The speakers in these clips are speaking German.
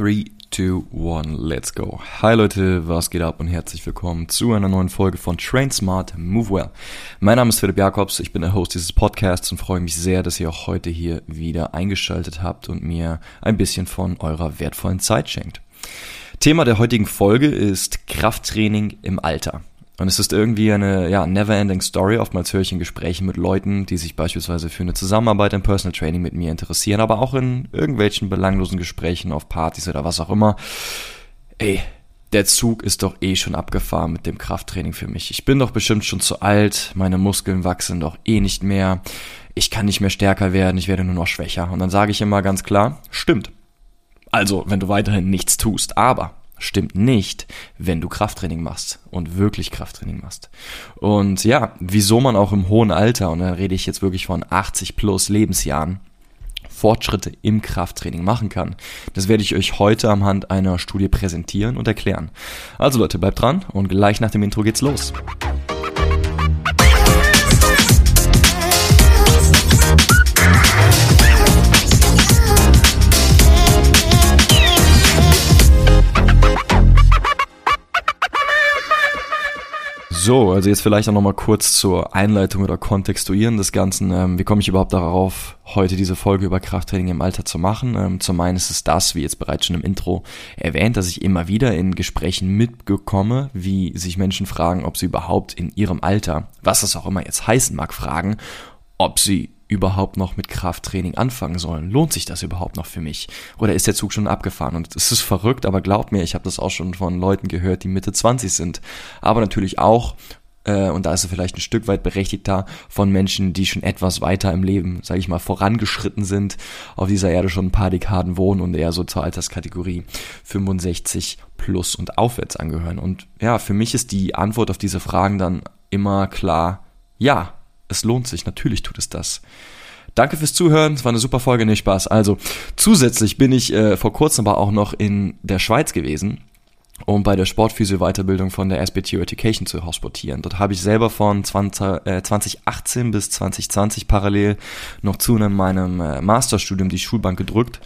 3, 2, 1, let's go. Hi Leute, was geht ab und herzlich willkommen zu einer neuen Folge von Train Smart, Move Well. Mein Name ist Philipp Jakobs, ich bin der Host dieses Podcasts und freue mich sehr, dass ihr auch heute hier wieder eingeschaltet habt und mir ein bisschen von eurer wertvollen Zeit schenkt. Thema der heutigen Folge ist Krafttraining im Alter. Und es ist irgendwie eine ja, never-ending Story. Oftmals höre ich in Gesprächen mit Leuten, die sich beispielsweise für eine Zusammenarbeit im Personal Training mit mir interessieren, aber auch in irgendwelchen belanglosen Gesprächen auf Partys oder was auch immer. Ey, der Zug ist doch eh schon abgefahren mit dem Krafttraining für mich. Ich bin doch bestimmt schon zu alt, meine Muskeln wachsen doch eh nicht mehr, ich kann nicht mehr stärker werden, ich werde nur noch schwächer. Und dann sage ich immer ganz klar, stimmt. Also, wenn du weiterhin nichts tust, aber stimmt nicht, wenn du Krafttraining machst und wirklich Krafttraining machst. Und ja, wieso man auch im hohen Alter, und da rede ich jetzt wirklich von 80 plus Lebensjahren, Fortschritte im Krafttraining machen kann. Das werde ich euch heute am Hand einer Studie präsentieren und erklären. Also Leute, bleibt dran und gleich nach dem Intro geht's los. So, also jetzt vielleicht auch nochmal kurz zur Einleitung oder Kontextuieren des Ganzen. Ähm, wie komme ich überhaupt darauf, heute diese Folge über Krafttraining im Alter zu machen? Ähm, zum einen ist es das, wie jetzt bereits schon im Intro erwähnt, dass ich immer wieder in Gesprächen mitbekomme, wie sich Menschen fragen, ob sie überhaupt in ihrem Alter, was das auch immer jetzt heißen mag, fragen, ob sie überhaupt noch mit Krafttraining anfangen sollen. Lohnt sich das überhaupt noch für mich? Oder ist der Zug schon abgefahren? Und es ist verrückt, aber glaubt mir, ich habe das auch schon von Leuten gehört, die Mitte 20 sind. Aber natürlich auch, äh, und da ist es vielleicht ein Stück weit berechtigter, von Menschen, die schon etwas weiter im Leben, sage ich mal, vorangeschritten sind, auf dieser Erde schon ein paar Dekaden wohnen und eher so zur Alterskategorie 65 plus und aufwärts angehören. Und ja, für mich ist die Antwort auf diese Fragen dann immer klar, ja, es lohnt sich, natürlich tut es das. Danke fürs Zuhören, es war eine super Folge, nicht Spaß. Also, zusätzlich bin ich äh, vor kurzem aber auch noch in der Schweiz gewesen um bei der Sportphysio-Weiterbildung von der SBTU Education zu hospitieren. Dort habe ich selber von 20, äh, 2018 bis 2020 parallel noch zu meinem äh, Masterstudium die Schulbank gedrückt,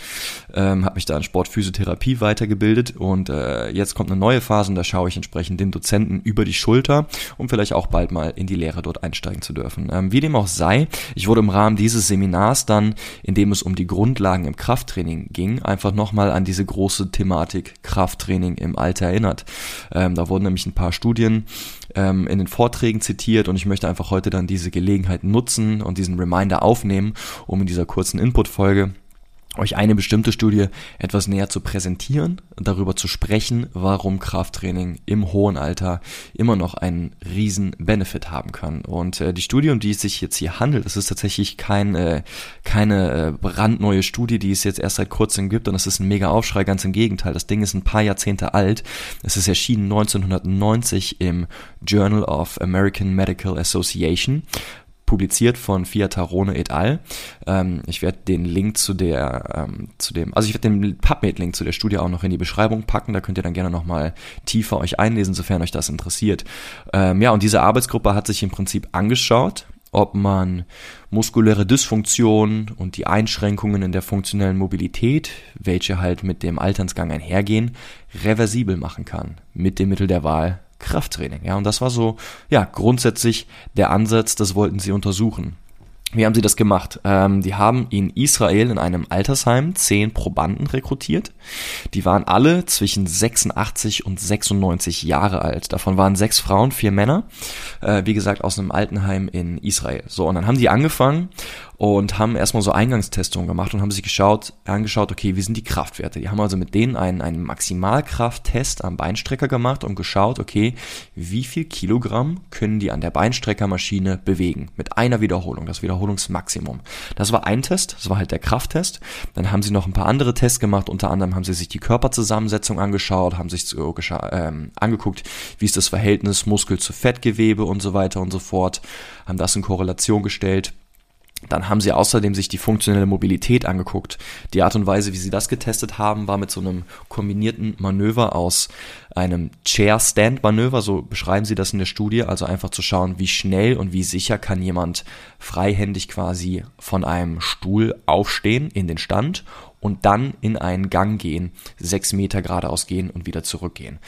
ähm, habe mich da in Sportphysiotherapie weitergebildet und äh, jetzt kommt eine neue Phase und da schaue ich entsprechend den Dozenten über die Schulter, um vielleicht auch bald mal in die Lehre dort einsteigen zu dürfen. Ähm, wie dem auch sei, ich wurde im Rahmen dieses Seminars dann, in dem es um die Grundlagen im Krafttraining ging, einfach nochmal an diese große Thematik Krafttraining im Alter erinnert. Ähm, da wurden nämlich ein paar Studien ähm, in den Vorträgen zitiert und ich möchte einfach heute dann diese Gelegenheit nutzen und diesen Reminder aufnehmen, um in dieser kurzen Input-Folge euch eine bestimmte Studie etwas näher zu präsentieren, darüber zu sprechen, warum Krafttraining im hohen Alter immer noch einen riesen Benefit haben kann. Und äh, die Studie, um die es sich jetzt hier handelt, das ist tatsächlich kein, äh, keine äh, brandneue Studie, die es jetzt erst seit kurzem gibt und das ist ein mega Aufschrei, ganz im Gegenteil. Das Ding ist ein paar Jahrzehnte alt. Es ist erschienen 1990 im Journal of American Medical Association publiziert von Fiatarone et al. Ähm, ich werde den Link zu der, ähm, zu dem, also ich werde den PubMed-Link zu der Studie auch noch in die Beschreibung packen. Da könnt ihr dann gerne nochmal tiefer euch einlesen, sofern euch das interessiert. Ähm, ja, und diese Arbeitsgruppe hat sich im Prinzip angeschaut, ob man muskuläre Dysfunktion und die Einschränkungen in der funktionellen Mobilität, welche halt mit dem Alternsgang einhergehen, reversibel machen kann mit dem Mittel der Wahl Krafttraining. Ja, und das war so, ja, grundsätzlich der Ansatz, das wollten sie untersuchen. Wie haben sie das gemacht? Ähm, die haben in Israel in einem Altersheim zehn Probanden rekrutiert. Die waren alle zwischen 86 und 96 Jahre alt. Davon waren sechs Frauen, vier Männer. Äh, wie gesagt, aus einem Altenheim in Israel. So, und dann haben die angefangen und haben erstmal so Eingangstestungen gemacht und haben sich geschaut, angeschaut, okay, wie sind die Kraftwerte? Die haben also mit denen einen, einen Maximalkrafttest am Beinstrecker gemacht und geschaut, okay, wie viel Kilogramm können die an der Beinstreckermaschine bewegen? Mit einer Wiederholung, das Wiederholungsmaximum. Das war ein Test, das war halt der Krafttest. Dann haben sie noch ein paar andere Tests gemacht, unter anderem haben sie sich die Körperzusammensetzung angeschaut, haben sich so ähm, angeguckt, wie ist das Verhältnis Muskel zu Fettgewebe und so weiter und so fort, haben das in Korrelation gestellt Dann haben sie außerdem sich die funktionelle Mobilität angeguckt. Die Art und Weise, wie sie das getestet haben, war mit so einem kombinierten Manöver aus einem Chair-Stand-Manöver, so beschreiben sie das in der Studie, also einfach zu schauen, wie schnell und wie sicher kann jemand freihändig quasi von einem Stuhl aufstehen in den Stand und dann in einen Gang gehen, sechs Meter geradeaus gehen und wieder zurückgehen.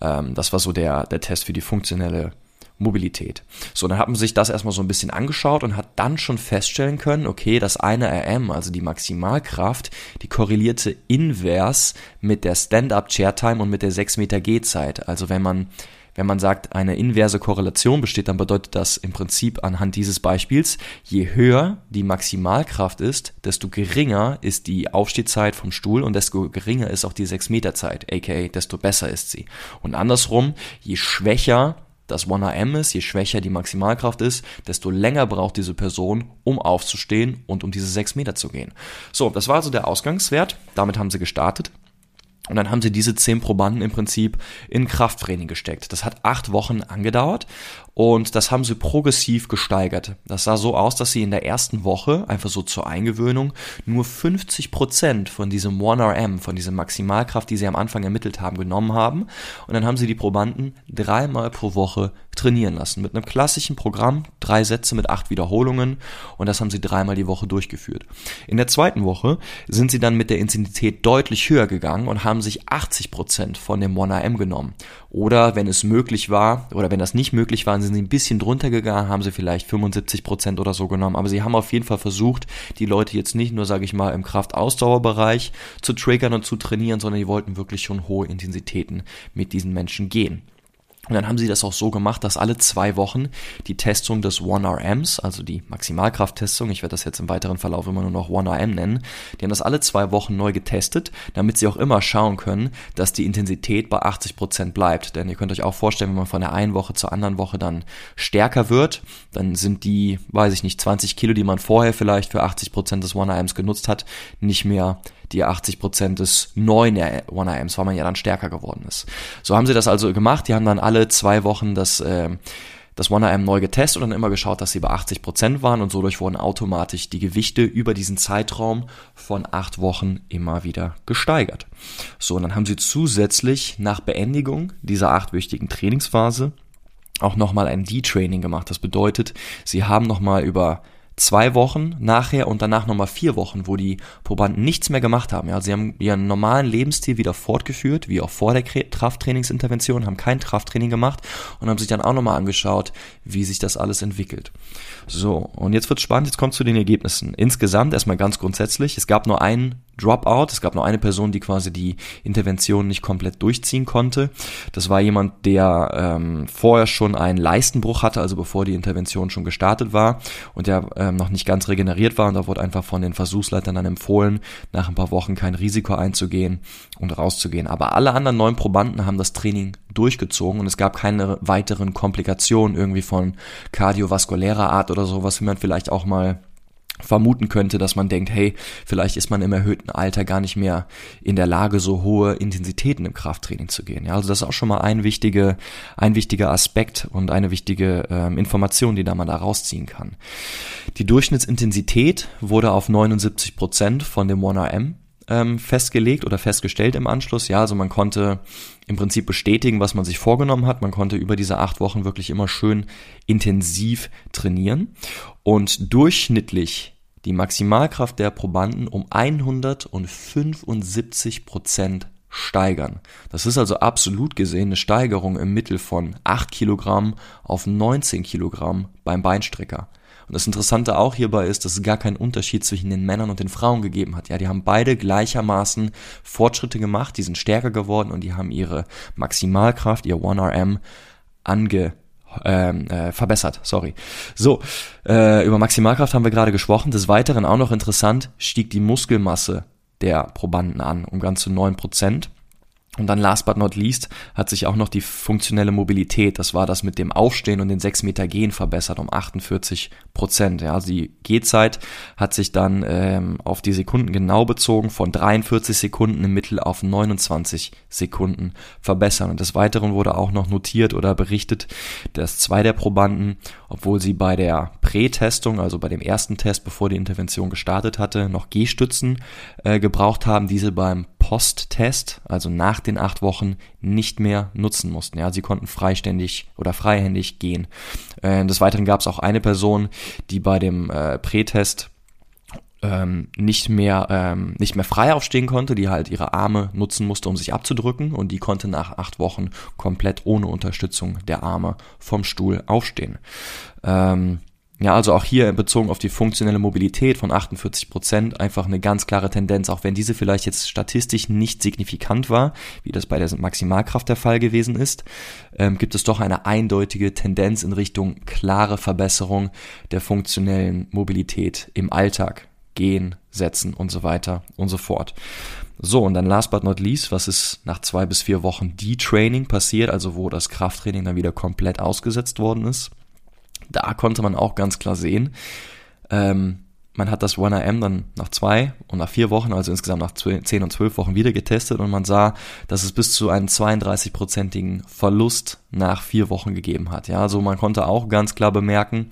Ähm, das war so der, der Test für die funktionelle Mobilität. So, dann hat man sich das erstmal so ein bisschen angeschaut und hat dann schon feststellen können, okay, das eine RM, also die Maximalkraft, die korrelierte invers mit der Stand-Up-Chair-Time und mit der 6 Meter Gehzeit. Also wenn man wenn man sagt, eine inverse Korrelation besteht, dann bedeutet das im Prinzip anhand dieses Beispiels, je höher die Maximalkraft ist, desto geringer ist die Aufstehzeit vom Stuhl und desto geringer ist auch die 6 Meter Zeit, aka desto besser ist sie. Und andersrum, je schwächer das 1RM ist, je schwächer die Maximalkraft ist, desto länger braucht diese Person, um aufzustehen und um diese 6 Meter zu gehen. So, das war also der Ausgangswert. Damit haben sie gestartet. Und dann haben sie diese zehn Probanden im Prinzip in Krafttraining gesteckt. Das hat acht Wochen angedauert und das haben sie progressiv gesteigert. Das sah so aus, dass sie in der ersten Woche, einfach so zur Eingewöhnung, nur 50 Prozent von diesem 1RM, von dieser Maximalkraft, die sie am Anfang ermittelt haben, genommen haben. Und dann haben sie die Probanden dreimal pro Woche trainieren lassen. Mit einem klassischen Programm, drei Sätze mit acht Wiederholungen. Und das haben sie dreimal die Woche durchgeführt. In der zweiten Woche sind sie dann mit der Intensität deutlich höher gegangen und haben sich 80 Prozent von dem 1RM genommen. Oder wenn es möglich war, oder wenn das nicht möglich war, sind sie ein bisschen drunter gegangen, haben sie vielleicht 75 Prozent oder so genommen. Aber sie haben auf jeden Fall versucht, die Leute jetzt nicht nur, sage ich mal, im Kraftausdauerbereich zu triggern und zu trainieren, sondern die wollten wirklich schon hohe Intensitäten mit diesen Menschen gehen. Und dann haben sie das auch so gemacht, dass alle zwei Wochen die Testung des 1RMs, also die Maximalkrafttestung, ich werde das jetzt im weiteren Verlauf immer nur noch 1RM nennen, die haben das alle zwei Wochen neu getestet, damit sie auch immer schauen können, dass die Intensität bei 80 Prozent bleibt. Denn ihr könnt euch auch vorstellen, wenn man von der einen Woche zur anderen Woche dann stärker wird, dann sind die, weiß ich nicht, 20 Kilo, die man vorher vielleicht für 80 Prozent des 1RMs genutzt hat, nicht mehr die 80 Prozent des neuen 1RMs, weil man ja dann stärker geworden ist. So haben sie das also gemacht. Die haben dann alle zwei Wochen das, äh, das 1RM neu getestet und dann immer geschaut, dass sie bei 80 Prozent waren und so durch wurden automatisch die Gewichte über diesen Zeitraum von acht Wochen immer wieder gesteigert. So, und dann haben sie zusätzlich nach Beendigung dieser achtwöchigen Trainingsphase auch nochmal ein D-Training gemacht. Das bedeutet, sie haben nochmal über zwei Wochen nachher und danach nochmal vier Wochen, wo die Probanden nichts mehr gemacht haben. Ja, sie haben ihren normalen Lebensstil wieder fortgeführt, wie auch vor der Krafttrainingsintervention, haben kein Krafttraining gemacht und haben sich dann auch nochmal angeschaut, wie sich das alles entwickelt. So, und jetzt wird's spannend, jetzt kommt zu den Ergebnissen. Insgesamt erstmal ganz grundsätzlich, es gab nur einen Dropout. Es gab nur eine Person, die quasi die Intervention nicht komplett durchziehen konnte. Das war jemand, der ähm, vorher schon einen Leistenbruch hatte, also bevor die Intervention schon gestartet war und der ähm, noch nicht ganz regeneriert war. Und da wurde einfach von den Versuchsleitern dann empfohlen, nach ein paar Wochen kein Risiko einzugehen und rauszugehen. Aber alle anderen neun Probanden haben das Training durchgezogen und es gab keine weiteren Komplikationen irgendwie von kardiovaskulärer Art oder sowas, wie man vielleicht auch mal vermuten könnte, dass man denkt, hey, vielleicht ist man im erhöhten Alter gar nicht mehr in der Lage, so hohe Intensitäten im Krafttraining zu gehen. Ja, also das ist auch schon mal ein wichtiger, ein wichtiger Aspekt und eine wichtige ähm, Information, die da man da rausziehen kann. Die Durchschnittsintensität wurde auf 79 Prozent von dem 1RM ähm, festgelegt oder festgestellt im Anschluss. Ja, also man konnte im Prinzip bestätigen, was man sich vorgenommen hat. Man konnte über diese acht Wochen wirklich immer schön intensiv trainieren und durchschnittlich die Maximalkraft der Probanden um 175 Prozent steigern. Das ist also absolut gesehen eine Steigerung im Mittel von 8 Kilogramm auf 19 Kilogramm beim Beinstrecker. Und das Interessante auch hierbei ist, dass es gar keinen Unterschied zwischen den Männern und den Frauen gegeben hat. Ja, die haben beide gleichermaßen Fortschritte gemacht, die sind stärker geworden und die haben ihre Maximalkraft, ihr 1RM ange ähm, äh, verbessert, sorry. So, äh, über Maximalkraft haben wir gerade gesprochen. Des Weiteren auch noch interessant, stieg die Muskelmasse der Probanden an um ganze neun Prozent. Und dann last but not least hat sich auch noch die funktionelle Mobilität, das war das mit dem Aufstehen und den 6 Meter Gehen verbessert um 48 Prozent. Ja, also die Gehzeit hat sich dann ähm, auf die Sekunden genau bezogen von 43 Sekunden im Mittel auf 29 Sekunden verbessert. Und des Weiteren wurde auch noch notiert oder berichtet, dass zwei der Probanden, obwohl sie bei der Prätestung, also bei dem ersten Test, bevor die Intervention gestartet hatte, noch Gehstützen äh, gebraucht haben, diese beim Posttest, also nach den acht Wochen, nicht mehr nutzen mussten. Ja, sie konnten freiständig oder freihändig gehen. Äh, des Weiteren gab es auch eine Person, die bei dem äh, Prätest ähm, nicht mehr ähm, nicht mehr frei aufstehen konnte, die halt ihre Arme nutzen musste, um sich abzudrücken und die konnte nach acht Wochen komplett ohne Unterstützung der Arme vom Stuhl aufstehen. Ähm, ja, also auch hier bezogen auf die funktionelle Mobilität von 48 Prozent einfach eine ganz klare Tendenz, auch wenn diese vielleicht jetzt statistisch nicht signifikant war, wie das bei der Maximalkraft der Fall gewesen ist, ähm, gibt es doch eine eindeutige Tendenz in Richtung klare Verbesserung der funktionellen Mobilität im Alltag. Gehen, setzen und so weiter und so fort. So, und dann last but not least, was ist nach zwei bis vier Wochen D-Training passiert, also wo das Krafttraining dann wieder komplett ausgesetzt worden ist? Da konnte man auch ganz klar sehen, ähm, man hat das 1AM dann nach zwei und nach vier Wochen, also insgesamt nach zehn und zwölf Wochen wieder getestet und man sah, dass es bis zu einen 32-prozentigen Verlust nach vier Wochen gegeben hat. Ja, also man konnte auch ganz klar bemerken,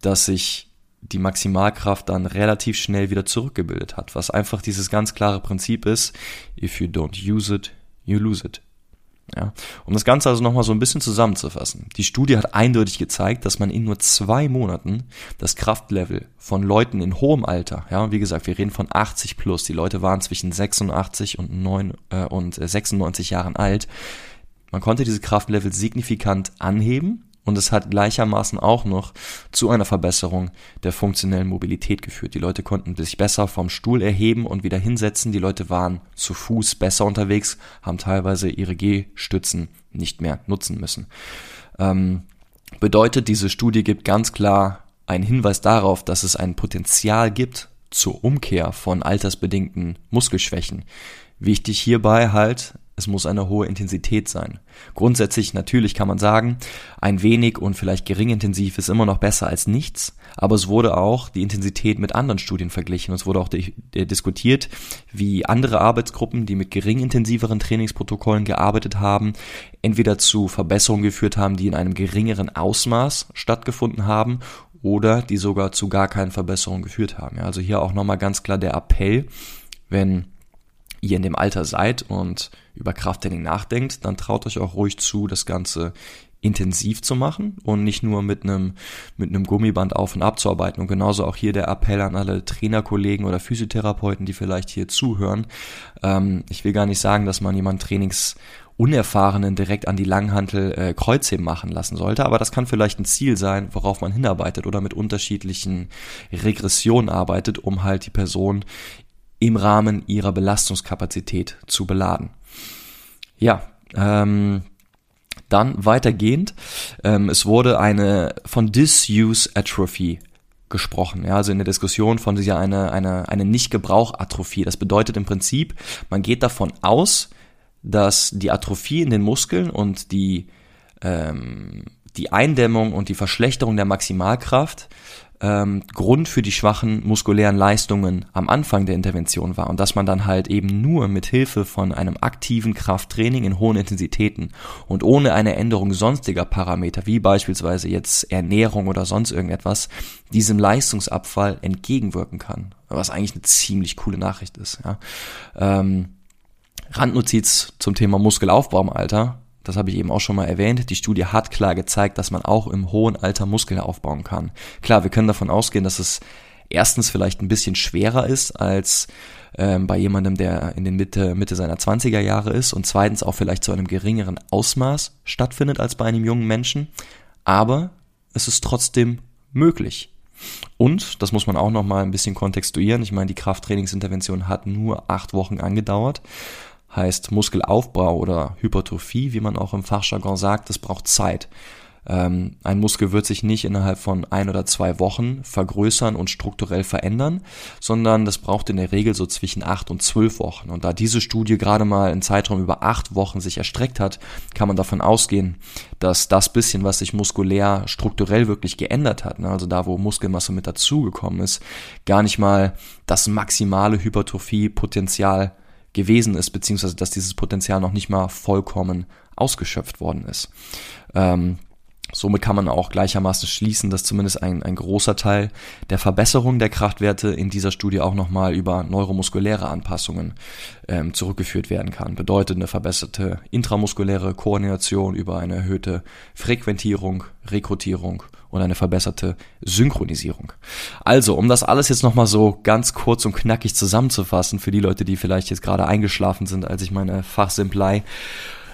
dass sich die Maximalkraft dann relativ schnell wieder zurückgebildet hat, was einfach dieses ganz klare Prinzip ist, if you don't use it, you lose it. Ja, um das Ganze also nochmal so ein bisschen zusammenzufassen. Die Studie hat eindeutig gezeigt, dass man in nur zwei Monaten das Kraftlevel von Leuten in hohem Alter, ja, wie gesagt, wir reden von 80 plus, die Leute waren zwischen 86 und, 9, äh, und 96 Jahren alt, man konnte diese Kraftlevel signifikant anheben und es hat gleichermaßen auch noch zu einer Verbesserung der funktionellen Mobilität geführt. Die Leute konnten sich besser vom Stuhl erheben und wieder hinsetzen. Die Leute waren zu Fuß besser unterwegs, haben teilweise ihre Gehstützen nicht mehr nutzen müssen. Ähm, bedeutet, diese Studie gibt ganz klar einen Hinweis darauf, dass es ein Potenzial gibt zur Umkehr von altersbedingten Muskelschwächen. Wichtig hierbei halt, es muss eine hohe Intensität sein. Grundsätzlich natürlich kann man sagen, ein wenig und vielleicht gering intensiv ist immer noch besser als nichts, aber es wurde auch die Intensität mit anderen Studien verglichen. Es wurde auch diskutiert, wie andere Arbeitsgruppen, die mit gering intensiveren Trainingsprotokollen gearbeitet haben, entweder zu Verbesserungen geführt haben, die in einem geringeren Ausmaß stattgefunden haben oder die sogar zu gar keinen Verbesserungen geführt haben. also hier auch nochmal ganz klar der Appell, wenn ihr in dem Alter seid und über Krafttraining nachdenkt, dann traut euch auch ruhig zu, das Ganze intensiv zu machen und nicht nur mit einem mit einem Gummiband auf und ab zu arbeiten und genauso auch hier der Appell an alle Trainerkollegen oder Physiotherapeuten, die vielleicht hier zuhören. Ähm, ich will gar nicht sagen, dass man jemanden Trainings Unerfahrenen direkt an die Langhantel äh, Kreuzheben machen lassen sollte, aber das kann vielleicht ein Ziel sein, worauf man hinarbeitet oder mit unterschiedlichen Regressionen arbeitet, um halt die Person im Rahmen ihrer Belastungskapazität zu beladen. Ja, ähm, dann weitergehend, ähm, es wurde eine von Disuse Atrophy gesprochen, ja, also in der Diskussion von dieser eine, eine, eine Nicht-Gebrauch-Atrophie. Das bedeutet im Prinzip, man geht davon aus, dass die Atrophie in den Muskeln und die, ähm, die Eindämmung und die Verschlechterung der Maximalkraft ähm, Grund für die schwachen muskulären Leistungen am Anfang der Intervention war und dass man dann halt eben nur mit Hilfe von einem aktiven Krafttraining in hohen Intensitäten und ohne eine Änderung sonstiger Parameter, wie beispielsweise jetzt Ernährung oder sonst irgendetwas, diesem Leistungsabfall entgegenwirken kann. Was eigentlich eine ziemlich coole Nachricht ist. Ja. Ähm, Randnotiz zum Thema Muskelaufbau im Alter das habe ich eben auch schon mal erwähnt, die Studie hat klar gezeigt, dass man auch im hohen Alter Muskeln aufbauen kann. Klar, wir können davon ausgehen, dass es erstens vielleicht ein bisschen schwerer ist als ähm, bei jemandem, der in den Mitte, Mitte seiner 20er Jahre ist und zweitens auch vielleicht zu einem geringeren Ausmaß stattfindet als bei einem jungen Menschen. Aber es ist trotzdem möglich. Und, das muss man auch noch mal ein bisschen kontextuieren, ich meine, die Krafttrainingsintervention hat nur acht Wochen angedauert heißt Muskelaufbau oder Hypertrophie, wie man auch im Fachjargon sagt, das braucht Zeit. Ähm, ein Muskel wird sich nicht innerhalb von ein oder zwei Wochen vergrößern und strukturell verändern, sondern das braucht in der Regel so zwischen acht und zwölf Wochen. Und da diese Studie gerade mal einen Zeitraum über acht Wochen sich erstreckt hat, kann man davon ausgehen, dass das bisschen, was sich muskulär strukturell wirklich geändert hat, ne, also da, wo Muskelmasse mit dazugekommen ist, gar nicht mal das maximale Hypertrophie-Potenzial gewesen ist, beziehungsweise dass dieses Potenzial noch nicht mal vollkommen ausgeschöpft worden ist. Ähm, Somit kann man auch gleichermaßen schließen, dass zumindest ein, ein großer Teil der Verbesserung der Kraftwerte in dieser Studie auch nochmal über neuromuskuläre Anpassungen ähm, zurückgeführt werden kann. Bedeutet eine verbesserte intramuskuläre Koordination über eine erhöhte Frequentierung, Rekrutierung und eine verbesserte Synchronisierung. Also, um das alles jetzt nochmal so ganz kurz und knackig zusammenzufassen, für die Leute, die vielleicht jetzt gerade eingeschlafen sind, als ich meine Fachsimplei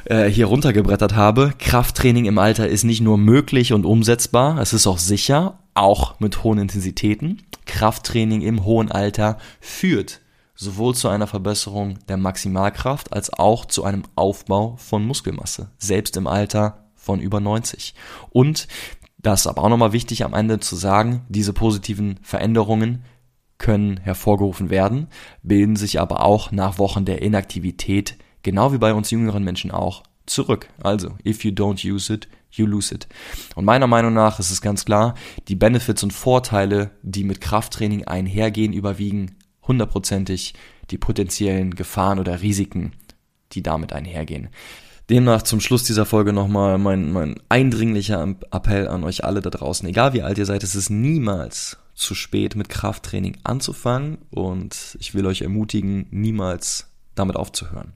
äh, hier runtergebrettert habe. Krafttraining im Alter ist nicht nur möglich und umsetzbar, es ist auch sicher, auch mit hohen Intensitäten. Krafttraining im hohen Alter führt sowohl zu einer Verbesserung der Maximalkraft als auch zu einem Aufbau von Muskelmasse, selbst im Alter von über 90. Und das ist aber auch nochmal wichtig am Ende zu sagen, diese positiven Veränderungen können hervorgerufen werden, bilden sich aber auch nach Wochen der Inaktivität genau wie bei uns jüngeren Menschen auch, zurück. Also, if you don't use it, you lose it. Und meiner Meinung nach ist es ganz klar, die Benefits und Vorteile, die mit Krafttraining einhergehen, überwiegen hundertprozentig die potenziellen Gefahren oder Risiken, die damit einhergehen. Demnach zum Schluss dieser Folge nochmal mein, mein eindringlicher Appell an euch alle da draußen. Egal wie alt ihr seid, es ist niemals zu spät mit Krafttraining anzufangen und ich will euch ermutigen, niemals damit aufzuhören.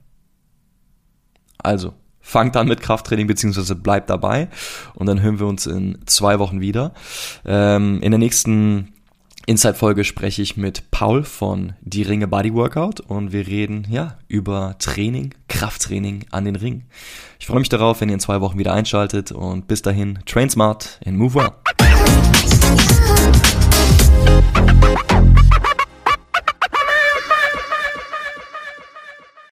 Also, fangt an mit Krafttraining beziehungsweise bleibt dabei und dann hören wir uns in zwei Wochen wieder. Ähm, in der nächsten Inside-Folge spreche ich mit Paul von Die Ringe Body Workout und wir reden ja über Training, Krafttraining an den Ring. Ich freue mich darauf, wenn ihr in zwei Wochen wieder einschaltet und bis dahin, train smart and move well.